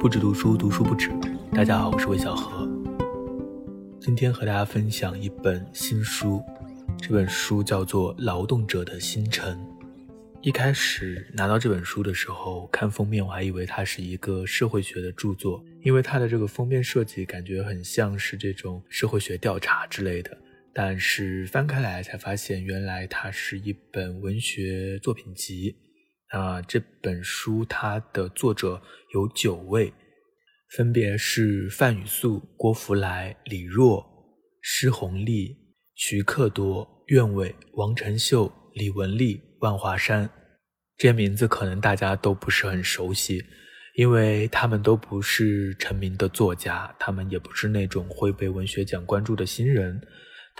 不止读书，读书不止。大家好，我是魏小何。今天和大家分享一本新书，这本书叫做《劳动者的星辰》。一开始拿到这本书的时候，看封面我还以为它是一个社会学的著作，因为它的这个封面设计感觉很像是这种社会学调查之类的。但是翻开来才发现，原来它是一本文学作品集。啊，这本书它的作者有九位，分别是范雨素、郭福来、李若、施宏利、徐克多、苑伟、王晨秀、李文丽、万华山。这些名字可能大家都不是很熟悉，因为他们都不是成名的作家，他们也不是那种会被文学奖关注的新人。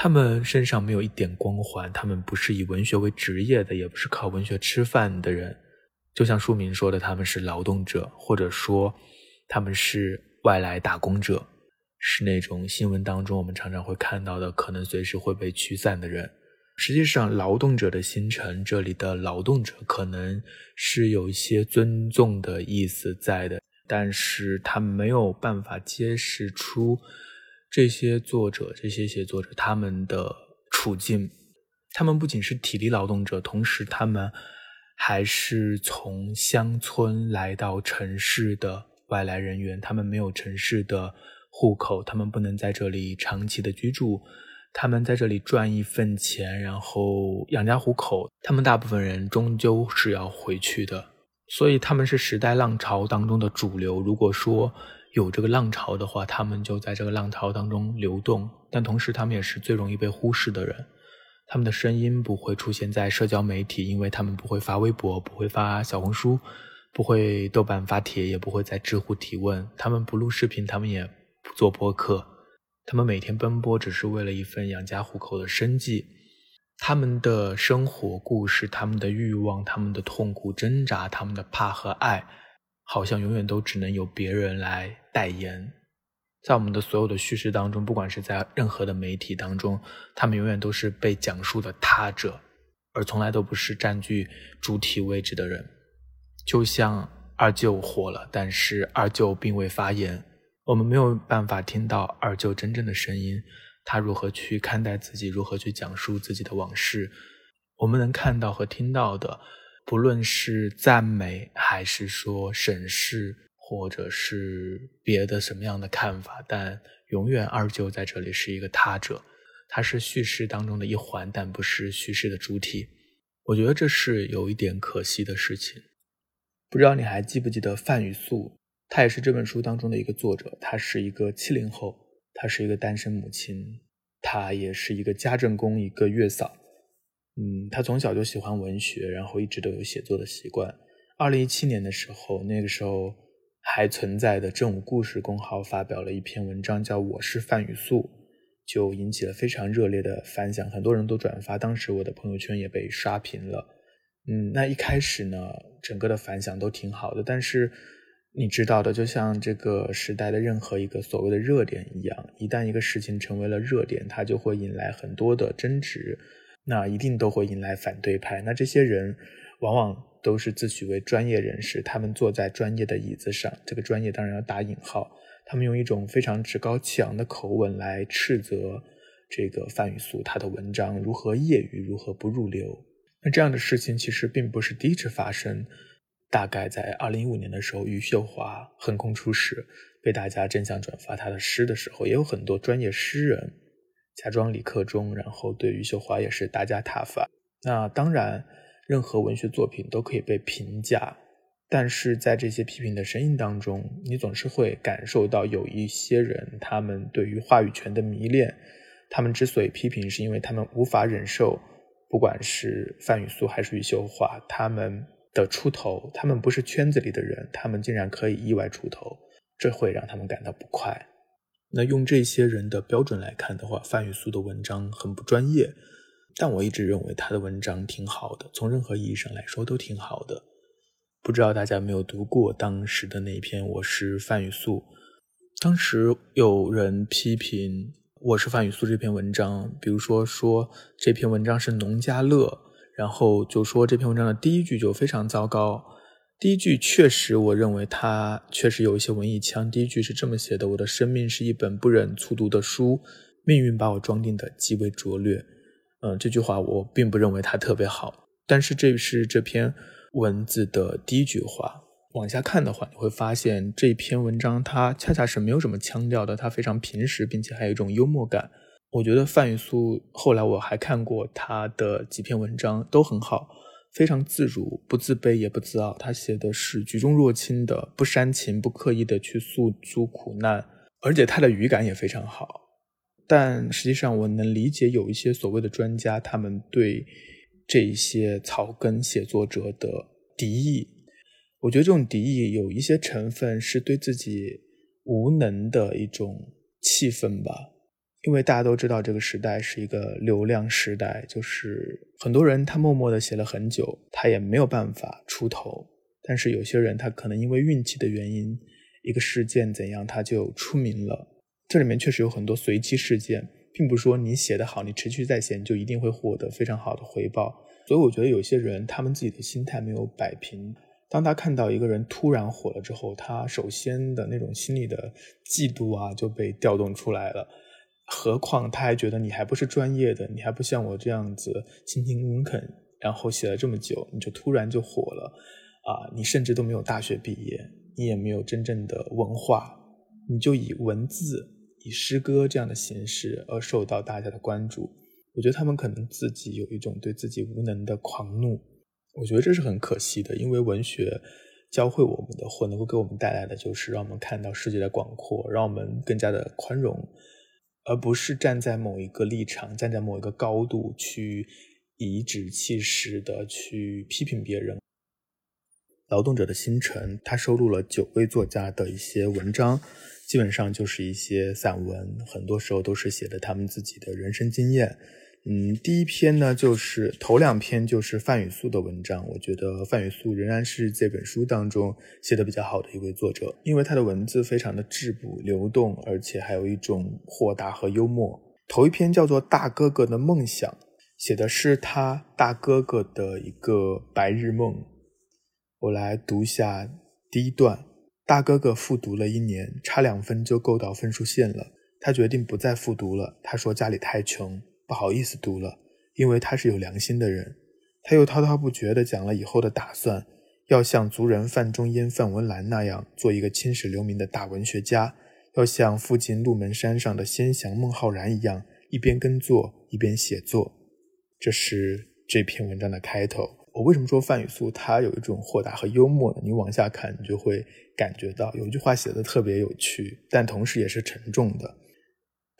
他们身上没有一点光环，他们不是以文学为职业的，也不是靠文学吃饭的人。就像书名说的，他们是劳动者，或者说他们是外来打工者，是那种新闻当中我们常常会看到的，可能随时会被驱散的人。实际上，劳动者的星辰，这里的劳动者可能是有一些尊重的意思在的，但是他没有办法揭示出。这些作者、这些写作者，他们的处境，他们不仅是体力劳动者，同时他们还是从乡村来到城市的外来人员。他们没有城市的户口，他们不能在这里长期的居住。他们在这里赚一份钱，然后养家糊口。他们大部分人终究是要回去的，所以他们是时代浪潮当中的主流。如果说，有这个浪潮的话，他们就在这个浪潮当中流动，但同时他们也是最容易被忽视的人。他们的声音不会出现在社交媒体，因为他们不会发微博，不会发小红书，不会豆瓣发帖，也不会在知乎提问。他们不录视频，他们也不做播客。他们每天奔波，只是为了一份养家糊口的生计。他们的生活故事，他们的欲望，他们的痛苦挣扎，他们的怕和爱。好像永远都只能由别人来代言，在我们的所有的叙事当中，不管是在任何的媒体当中，他们永远都是被讲述的他者，而从来都不是占据主体位置的人。就像二舅火了，但是二舅并未发言，我们没有办法听到二舅真正的声音，他如何去看待自己，如何去讲述自己的往事，我们能看到和听到的。不论是赞美，还是说审视，或者是别的什么样的看法，但永远二舅在这里是一个他者，他是叙事当中的一环，但不是叙事的主体。我觉得这是有一点可惜的事情。不知道你还记不记得范雨素？她也是这本书当中的一个作者。她是一个七零后，她是一个单身母亲，她也是一个家政工，一个月嫂。嗯，他从小就喜欢文学，然后一直都有写作的习惯。二零一七年的时候，那个时候还存在的正午故事公号发表了一篇文章，叫《我是范雨素》，就引起了非常热烈的反响，很多人都转发，当时我的朋友圈也被刷屏了。嗯，那一开始呢，整个的反响都挺好的，但是你知道的，就像这个时代的任何一个所谓的热点一样，一旦一个事情成为了热点，它就会引来很多的争执。那一定都会引来反对派。那这些人往往都是自诩为专业人士，他们坐在专业的椅子上，这个专业当然要打引号。他们用一种非常趾高气扬的口吻来斥责这个范雨素，他的文章如何业余，如何不入流。那这样的事情其实并不是第一次发生。大概在二零一五年的时候，余秀华横空出世，被大家争相转发他的诗的时候，也有很多专业诗人。假装理科中，然后对余秀华也是大加挞伐。那当然，任何文学作品都可以被评价，但是在这些批评的声音当中，你总是会感受到有一些人，他们对于话语权的迷恋。他们之所以批评，是因为他们无法忍受，不管是范雨素还是余秀华，他们的出头，他们不是圈子里的人，他们竟然可以意外出头，这会让他们感到不快。那用这些人的标准来看的话，范雨素的文章很不专业，但我一直认为他的文章挺好的，从任何意义上来说都挺好的。不知道大家有没有读过当时的那篇《我是范雨素》？当时有人批评《我是范雨素》这篇文章，比如说说这篇文章是农家乐，然后就说这篇文章的第一句就非常糟糕。第一句确实，我认为他确实有一些文艺腔。第一句是这么写的：“我的生命是一本不忍卒读的书，命运把我装订的极为拙劣。”嗯，这句话我并不认为它特别好，但是这是这篇文字的第一句话。往下看的话，你会发现这篇文章它恰恰是没有什么腔调的，它非常平实，并且还有一种幽默感。我觉得范雨素后来我还看过他的几篇文章，都很好。非常自如，不自卑也不自傲。他写的是举重若轻的，不煽情，不刻意的去诉诸苦难，而且他的语感也非常好。但实际上，我能理解有一些所谓的专家，他们对这一些草根写作者的敌意。我觉得这种敌意有一些成分是对自己无能的一种气愤吧。因为大家都知道，这个时代是一个流量时代，就是很多人他默默的写了很久，他也没有办法出头。但是有些人他可能因为运气的原因，一个事件怎样，他就出名了。这里面确实有很多随机事件，并不是说你写得好，你持续在写，你就一定会获得非常好的回报。所以我觉得有些人他们自己的心态没有摆平，当他看到一个人突然火了之后，他首先的那种心里的嫉妒啊就被调动出来了。何况他还觉得你还不是专业的，你还不像我这样子勤勤恳恳，然后写了这么久，你就突然就火了，啊，你甚至都没有大学毕业，你也没有真正的文化，你就以文字、以诗歌这样的形式而受到大家的关注。我觉得他们可能自己有一种对自己无能的狂怒，我觉得这是很可惜的，因为文学教会我们的，或能够给我们带来的，就是让我们看到世界的广阔，让我们更加的宽容。而不是站在某一个立场，站在某一个高度去颐指气使的去批评别人。劳动者的星辰，他收录了九位作家的一些文章，基本上就是一些散文，很多时候都是写的他们自己的人生经验。嗯，第一篇呢，就是头两篇就是范雨素的文章。我觉得范雨素仍然是这本书当中写的比较好的一位作者，因为他的文字非常的质朴流动，而且还有一种豁达和幽默。头一篇叫做《大哥哥的梦想》，写的是他大哥哥的一个白日梦。我来读一下第一段：大哥哥复读了一年，差两分就够到分数线了，他决定不再复读了。他说家里太穷。不好意思读了，因为他是有良心的人。他又滔滔不绝地讲了以后的打算，要像族人范仲淹、范文澜那样做一个青史留名的大文学家，要像附近鹿门山上的先祥孟浩然一样，一边耕作一边写作。这是这篇文章的开头。我为什么说范雨素他有一种豁达和幽默呢？你往下看，你就会感觉到有一句话写的特别有趣，但同时也是沉重的。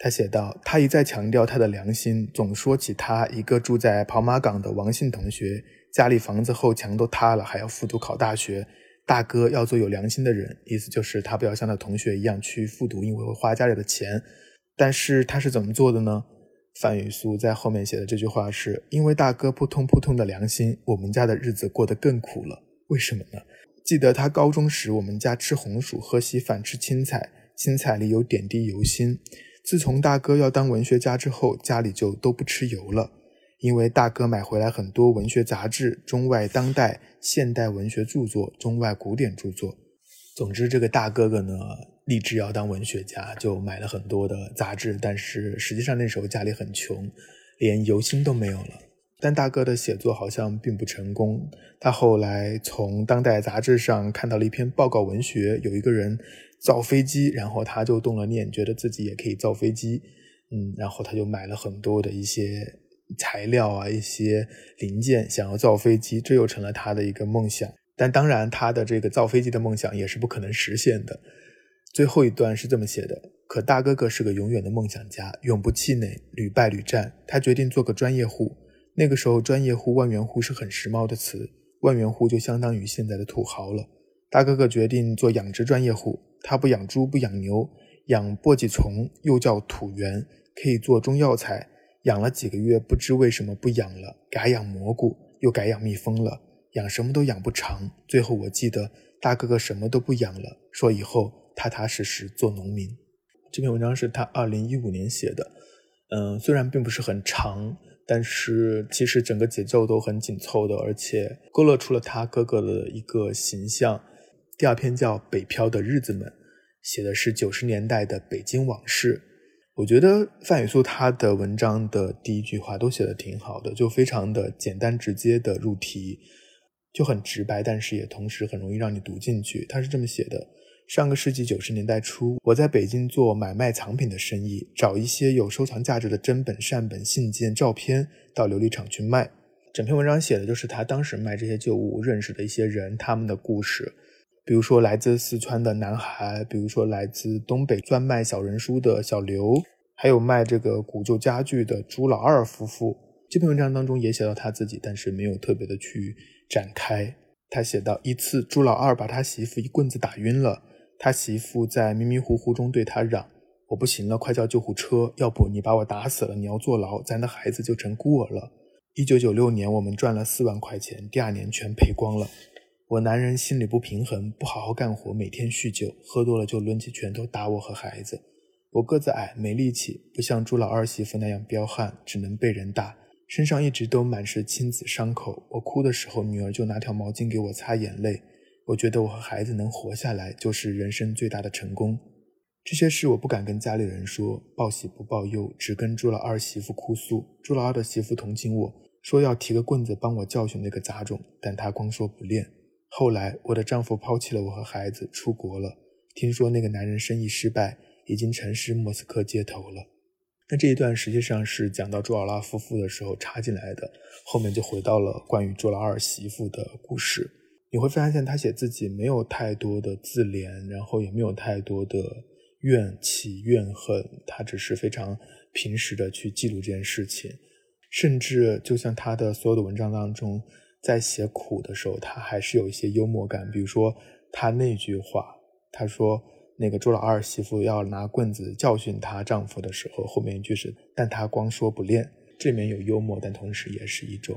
他写道：“他一再强调他的良心，总说起他一个住在跑马港的王姓同学，家里房子后墙都塌了，还要复读考大学。大哥要做有良心的人，意思就是他不要像他同学一样去复读，因为会花家里的钱。但是他是怎么做的呢？范雨素在后面写的这句话是：因为大哥扑通扑通的良心，我们家的日子过得更苦了。为什么呢？记得他高中时，我们家吃红薯，喝稀饭，吃青菜，青菜里有点滴油心。”自从大哥要当文学家之后，家里就都不吃油了，因为大哥买回来很多文学杂志，中外当代、现代文学著作，中外古典著作。总之，这个大哥哥呢，立志要当文学家，就买了很多的杂志。但是实际上那时候家里很穷，连油薪都没有了。但大哥的写作好像并不成功。他后来从当代杂志上看到了一篇报告文学，有一个人。造飞机，然后他就动了念，觉得自己也可以造飞机，嗯，然后他就买了很多的一些材料啊，一些零件，想要造飞机，这又成了他的一个梦想。但当然，他的这个造飞机的梦想也是不可能实现的。最后一段是这么写的：可大哥哥是个永远的梦想家，永不气馁，屡败屡战。他决定做个专业户。那个时候，专业户、万元户是很时髦的词，万元户就相当于现在的土豪了。大哥哥决定做养殖专业户。他不养猪，不养牛，养簸箕虫，又叫土螈，可以做中药材。养了几个月，不知为什么不养了，改养蘑菇，又改养蜜蜂了。养什么都养不长。最后我记得大哥哥什么都不养了，说以后踏踏实实做农民。这篇文章是他二零一五年写的，嗯，虽然并不是很长，但是其实整个节奏都很紧凑的，而且勾勒出了他哥哥的一个形象。第二篇叫《北漂的日子们》，写的是九十年代的北京往事。我觉得范雨素他的文章的第一句话都写的挺好的，就非常的简单直接的入题，就很直白，但是也同时很容易让你读进去。他是这么写的。上个世纪九十年代初，我在北京做买卖藏品的生意，找一些有收藏价值的真本、善本、信件、照片到琉璃厂去卖。整篇文章写的就是他当时卖这些旧物认识的一些人，他们的故事。比如说来自四川的男孩，比如说来自东北专卖小人书的小刘，还有卖这个古旧家具的朱老二夫妇。这篇文章当中也写到他自己，但是没有特别的去展开。他写到一次，朱老二把他媳妇一棍子打晕了。他媳妇在迷迷糊糊中对他嚷：“我不行了，快叫救护车！要不你把我打死了，你要坐牢，咱的孩子就成孤儿了。”一九九六年，我们赚了四万块钱，第二年全赔光了。我男人心里不平衡，不好好干活，每天酗酒，喝多了就抡起拳头打我和孩子。我个子矮，没力气，不像朱老二媳妇那样彪悍，只能被人打，身上一直都满是亲子伤口。我哭的时候，女儿就拿条毛巾给我擦眼泪。我觉得我和孩子能活下来就是人生最大的成功。这些事我不敢跟家里人说，报喜不报忧，只跟朱老二媳妇哭诉。朱老二的媳妇同情我，说要提个棍子帮我教训那个杂种，但他光说不练。后来我的丈夫抛弃了我和孩子，出国了。听说那个男人生意失败，已经沉尸莫斯科街头了。那这一段实际上是讲到朱尔拉夫妇的时候插进来的，后面就回到了关于朱老二媳妇的故事。你会发现他写自己没有太多的自怜，然后也没有太多的怨气怨恨，他只是非常平实的去记录这件事情，甚至就像他的所有的文章当中，在写苦的时候，他还是有一些幽默感。比如说他那句话，他说那个朱老二媳妇要拿棍子教训她丈夫的时候，后面一句是“但他光说不练”，这里面有幽默，但同时也是一种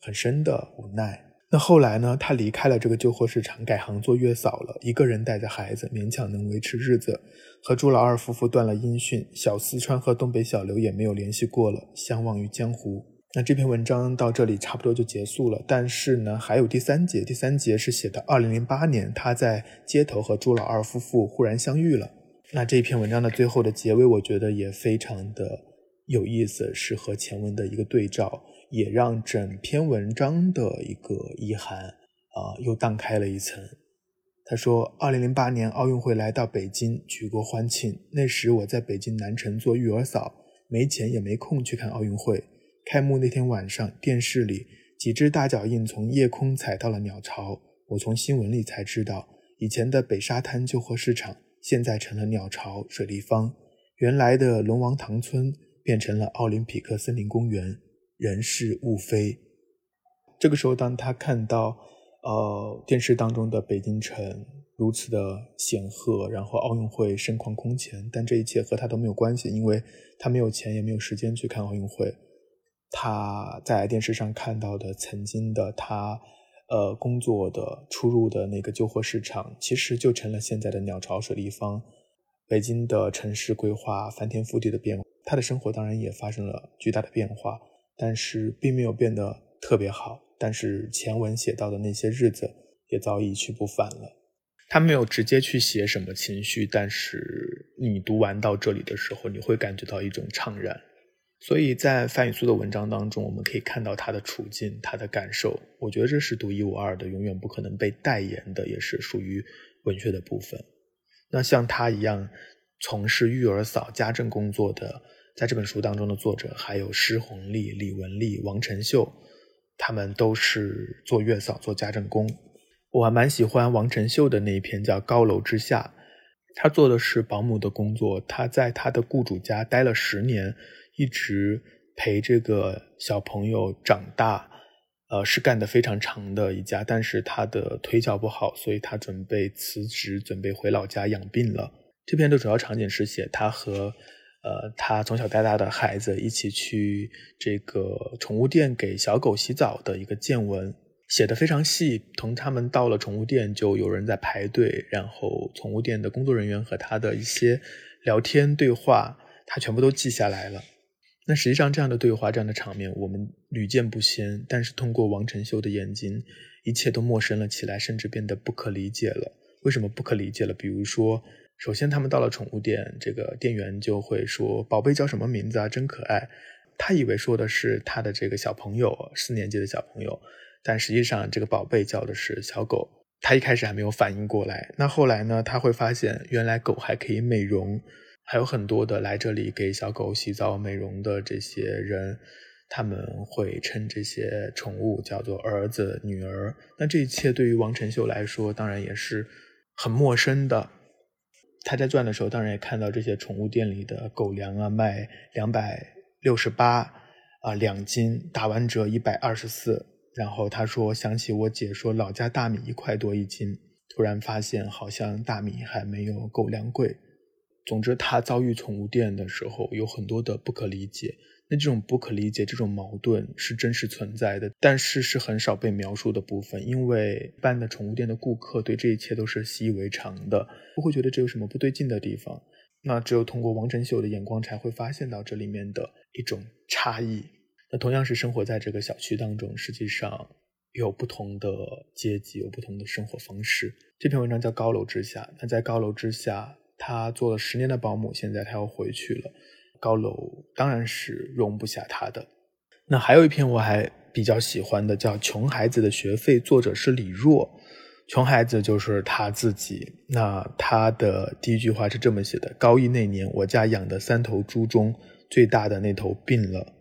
很深的无奈。那后来呢？他离开了这个旧货市场，改行做月嫂了。一个人带着孩子，勉强能维持日子。和朱老二夫妇断了音讯，小四川和东北小刘也没有联系过了，相忘于江湖。那这篇文章到这里差不多就结束了。但是呢，还有第三节。第三节是写的二零零八年，他在街头和朱老二夫妇忽然相遇了。那这一篇文章的最后的结尾，我觉得也非常的有意思，是和前文的一个对照。也让整篇文章的一个遗憾啊，又荡开了一层。他说，二零零八年奥运会来到北京，举国欢庆。那时我在北京南城做育儿嫂，没钱也没空去看奥运会。开幕那天晚上，电视里几只大脚印从夜空踩到了鸟巢。我从新闻里才知道，以前的北沙滩旧货市场，现在成了鸟巢水立方。原来的龙王塘村变成了奥林匹克森林公园。人事物非。这个时候，当他看到呃电视当中的北京城如此的显赫，然后奥运会盛况空前，但这一切和他都没有关系，因为他没有钱，也没有时间去看奥运会。他在电视上看到的曾经的他，呃工作的出入的那个旧货市场，其实就成了现在的鸟巢水立方。北京的城市规划翻天覆地的变，他的生活当然也发生了巨大的变化。但是并没有变得特别好，但是前文写到的那些日子也早已一去不返了。他没有直接去写什么情绪，但是你读完到这里的时候，你会感觉到一种怅然。所以在范雨素的文章当中，我们可以看到他的处境、他的感受。我觉得这是独一无二的，永远不可能被代言的，也是属于文学的部分。那像他一样从事育儿嫂家政工作的。在这本书当中的作者还有施红丽、李文丽、王晨秀，他们都是做月嫂、做家政工。我还蛮喜欢王晨秀的那一篇叫《高楼之下》，他做的是保姆的工作。他在他的雇主家待了十年，一直陪这个小朋友长大，呃，是干得非常长的一家。但是他的腿脚不好，所以他准备辞职，准备回老家养病了。这篇的主要场景是写他和。呃，他从小带大的孩子一起去这个宠物店给小狗洗澡的一个见闻，写的非常细。同他们到了宠物店，就有人在排队，然后宠物店的工作人员和他的一些聊天对话，他全部都记下来了。那实际上这样的对话、这样的场面，我们屡见不鲜。但是通过王晨秀的眼睛，一切都陌生了起来，甚至变得不可理解了。为什么不可理解了？比如说，首先他们到了宠物店，这个店员就会说：“宝贝叫什么名字啊？真可爱。”他以为说的是他的这个小朋友，四年级的小朋友，但实际上这个宝贝叫的是小狗。他一开始还没有反应过来。那后来呢？他会发现原来狗还可以美容。还有很多的来这里给小狗洗澡美容的这些人，他们会称这些宠物叫做儿子、女儿。那这一切对于王晨秀来说，当然也是很陌生的。他在转的时候，当然也看到这些宠物店里的狗粮啊，卖两百六十八啊两斤，打完折一百二十四。然后他说想起我姐说老家大米一块多一斤，突然发现好像大米还没有狗粮贵。总之，他遭遇宠物店的时候有很多的不可理解。那这种不可理解、这种矛盾是真实存在的，但是是很少被描述的部分。因为一般的宠物店的顾客对这一切都是习以为常的，不会觉得这有什么不对劲的地方。那只有通过王晨秀的眼光才会发现到这里面的一种差异。那同样是生活在这个小区当中，实际上有不同的阶级，有不同的生活方式。这篇文章叫《高楼之下》，那在高楼之下。他做了十年的保姆，现在他要回去了。高楼当然是容不下他的。那还有一篇我还比较喜欢的，叫《穷孩子的学费》，作者是李若。穷孩子就是他自己。那他的第一句话是这么写的：高一那年，我家养的三头猪中最大的那头病了，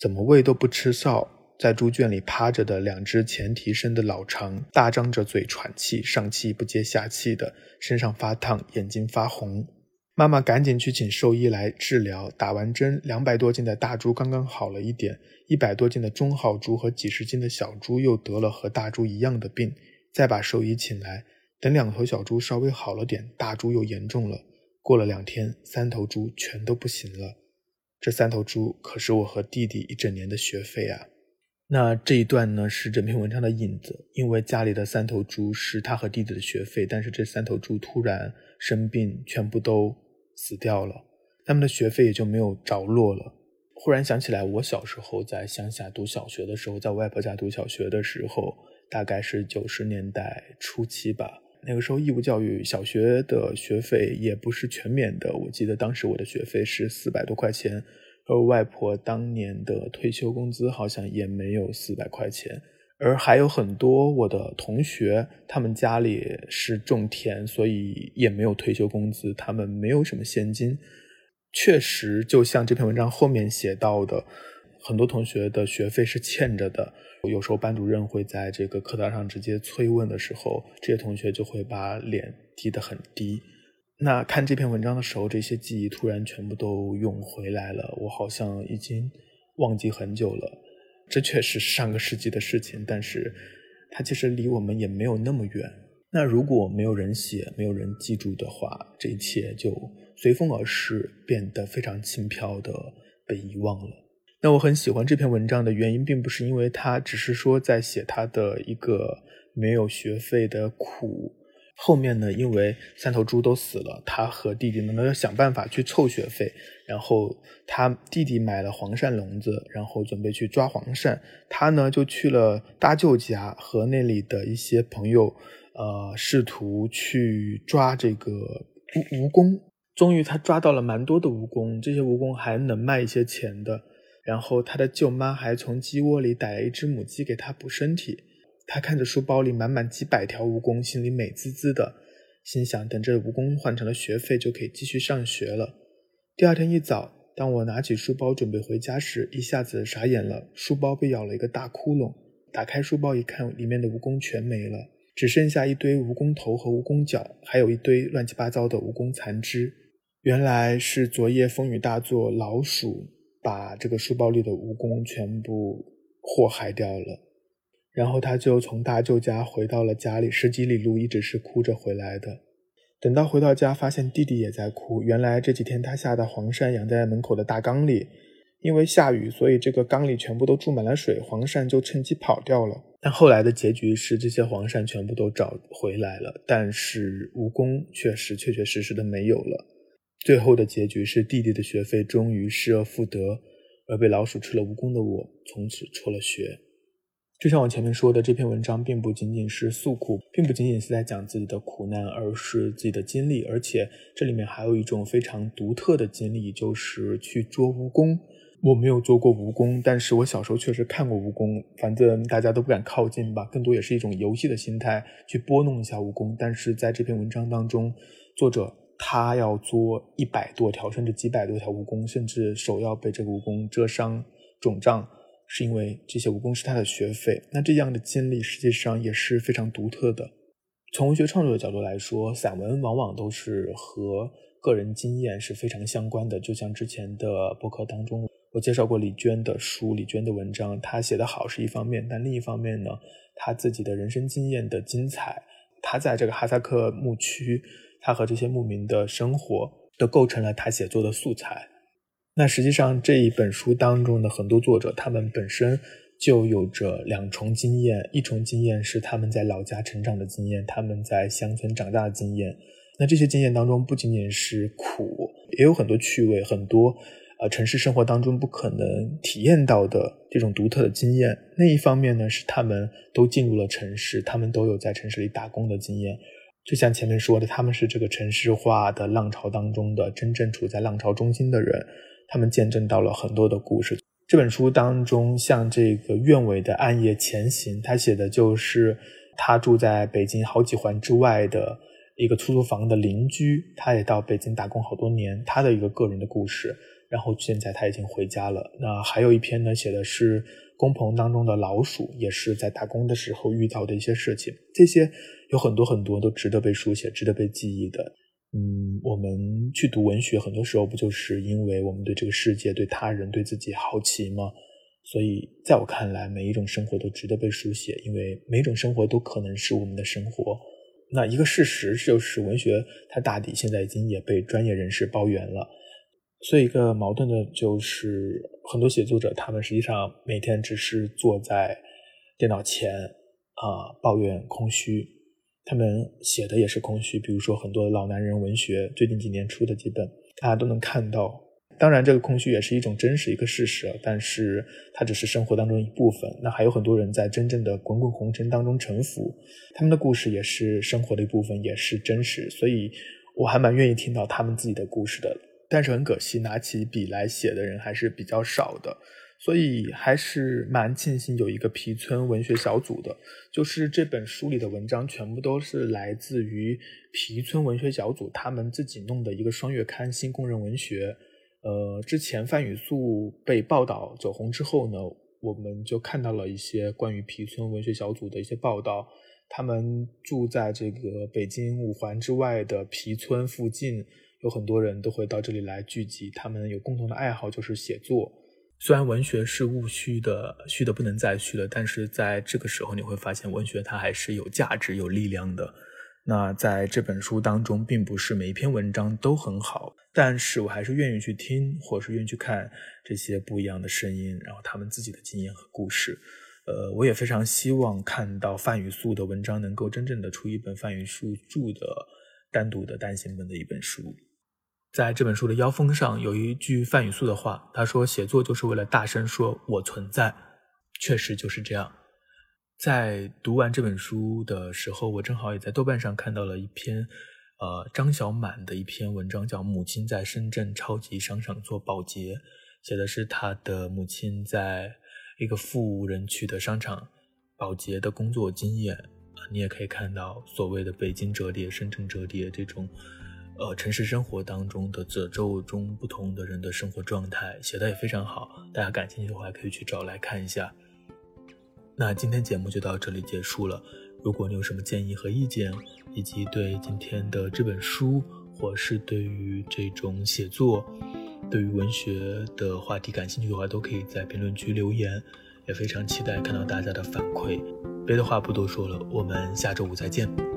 怎么喂都不吃哨。在猪圈里趴着的两只前蹄伸的老长，大张着嘴喘气，上气不接下气的，身上发烫，眼睛发红。妈妈赶紧去请兽医来治疗。打完针，两百多斤的大猪刚刚好了一点，一百多斤的中号猪和几十斤的小猪又得了和大猪一样的病。再把兽医请来，等两头小猪稍微好了点，大猪又严重了。过了两天，三头猪全都不行了。这三头猪可是我和弟弟一整年的学费啊！那这一段呢是整篇文章的引子，因为家里的三头猪是他和弟弟的学费，但是这三头猪突然生病，全部都死掉了，他们的学费也就没有着落了。忽然想起来，我小时候在乡下读小学的时候，在外婆家读小学的时候，大概是九十年代初期吧。那个时候义务教育小学的学费也不是全免的，我记得当时我的学费是四百多块钱。而外婆当年的退休工资好像也没有四百块钱，而还有很多我的同学，他们家里是种田，所以也没有退休工资，他们没有什么现金。确实，就像这篇文章后面写到的，很多同学的学费是欠着的。有时候班主任会在这个课堂上直接催问的时候，这些同学就会把脸低得很低。那看这篇文章的时候，这些记忆突然全部都涌回来了。我好像已经忘记很久了。这确实是上个世纪的事情，但是它其实离我们也没有那么远。那如果没有人写，没有人记住的话，这一切就随风而逝，变得非常轻飘的被遗忘了。那我很喜欢这篇文章的原因，并不是因为他只是说在写他的一个没有学费的苦。后面呢，因为三头猪都死了，他和弟弟呢要想办法去凑学费。然后他弟弟买了黄鳝笼子，然后准备去抓黄鳝。他呢就去了大舅家，和那里的一些朋友，呃，试图去抓这个蜈蜈蚣。终于他抓到了蛮多的蜈蚣，这些蜈蚣还能卖一些钱的。然后他的舅妈还从鸡窝里逮了一只母鸡给他补身体。他看着书包里满满几百条蜈蚣，心里美滋滋的，心想：等这蜈蚣换成了学费，就可以继续上学了。第二天一早，当我拿起书包准备回家时，一下子傻眼了，书包被咬了一个大窟窿。打开书包一看，里面的蜈蚣全没了，只剩下一堆蜈蚣头和蜈蚣脚，还有一堆乱七八糟的蜈蚣残肢。原来是昨夜风雨大作，老鼠把这个书包里的蜈蚣全部祸害掉了。然后他就从大舅家回到了家里，十几里路一直是哭着回来的。等到回到家，发现弟弟也在哭。原来这几天他下的黄鳝养在门口的大缸里，因为下雨，所以这个缸里全部都注满了水，黄鳝就趁机跑掉了。但后来的结局是，这些黄鳝全部都找回来了，但是蜈蚣确实确确实实的没有了。最后的结局是，弟弟的学费终于失而复得。而被老鼠吃了蜈蚣的我，从此辍了学。就像我前面说的，这篇文章并不仅仅是诉苦，并不仅仅是在讲自己的苦难，而是自己的经历。而且这里面还有一种非常独特的经历，就是去捉蜈蚣。我没有做过蜈蚣，但是我小时候确实看过蜈蚣。反正大家都不敢靠近吧，更多也是一种游戏的心态去拨弄一下蜈蚣。但是在这篇文章当中，作者他要捉一百多条，甚至几百多条蜈蚣，甚至手要被这个蜈蚣蛰伤、肿胀。是因为这些蜈蚣是他的学费，那这样的经历实际上也是非常独特的。从文学创作的角度来说，散文往往都是和个人经验是非常相关的。就像之前的博客当中，我介绍过李娟的书、李娟的文章，她写的好是一方面，但另一方面呢，她自己的人生经验的精彩，她在这个哈萨克牧区，她和这些牧民的生活，都构成了她写作的素材。那实际上这一本书当中的很多作者，他们本身就有着两重经验，一重经验是他们在老家成长的经验，他们在乡村长大的经验。那这些经验当中不仅仅是苦，也有很多趣味，很多呃城市生活当中不可能体验到的这种独特的经验。那一方面呢，是他们都进入了城市，他们都有在城市里打工的经验。就像前面说的，他们是这个城市化的浪潮当中的真正处在浪潮中心的人。他们见证到了很多的故事。这本书当中，像这个院尾的《暗夜前行》，他写的就是他住在北京好几环之外的一个出租房的邻居，他也到北京打工好多年，他的一个个人的故事。然后现在他已经回家了。那还有一篇呢，写的是工棚当中的老鼠，也是在打工的时候遇到的一些事情。这些有很多很多都值得被书写、值得被记忆的。嗯，我们去读文学，很多时候不就是因为我们对这个世界、对他人、对自己好奇吗？所以，在我看来，每一种生活都值得被书写，因为每种生活都可能是我们的生活。那一个事实就是，文学它大抵现在已经也被专业人士包圆了。所以，一个矛盾的就是，很多写作者他们实际上每天只是坐在电脑前啊，抱怨空虚。他们写的也是空虚，比如说很多老男人文学，最近几年出的几本，大家都能看到。当然，这个空虚也是一种真实，一个事实，但是它只是生活当中一部分。那还有很多人在真正的滚滚红尘当中沉浮，他们的故事也是生活的一部分，也是真实。所以，我还蛮愿意听到他们自己的故事的。但是很可惜，拿起笔来写的人还是比较少的。所以还是蛮庆幸有一个皮村文学小组的，就是这本书里的文章全部都是来自于皮村文学小组他们自己弄的一个双月刊《新工人文学》。呃，之前范雨素被报道走红之后呢，我们就看到了一些关于皮村文学小组的一些报道。他们住在这个北京五环之外的皮村附近，有很多人都会到这里来聚集。他们有共同的爱好就是写作。虽然文学是务虚的，虚的不能再虚了，但是在这个时候，你会发现文学它还是有价值、有力量的。那在这本书当中，并不是每一篇文章都很好，但是我还是愿意去听，或者是愿意去看这些不一样的声音，然后他们自己的经验和故事。呃，我也非常希望看到范雨素的文章能够真正的出一本范雨素著的单独的单行本的一本书。在这本书的腰封上有一句范雨素的话，他说：“写作就是为了大声说我存在。”确实就是这样。在读完这本书的时候，我正好也在豆瓣上看到了一篇，呃，张小满的一篇文章，叫《母亲在深圳超级商场做保洁》，写的是他的母亲在一个富人区的商场保洁的工作经验。你也可以看到所谓的北京折叠、深圳折叠这种。呃，城市生活当中的褶皱中不同的人的生活状态，写的也非常好。大家感兴趣的话，可以去找来看一下。那今天节目就到这里结束了。如果你有什么建议和意见，以及对今天的这本书，或是对于这种写作、对于文学的话题感兴趣的话，都可以在评论区留言。也非常期待看到大家的反馈。别的话不多说了，我们下周五再见。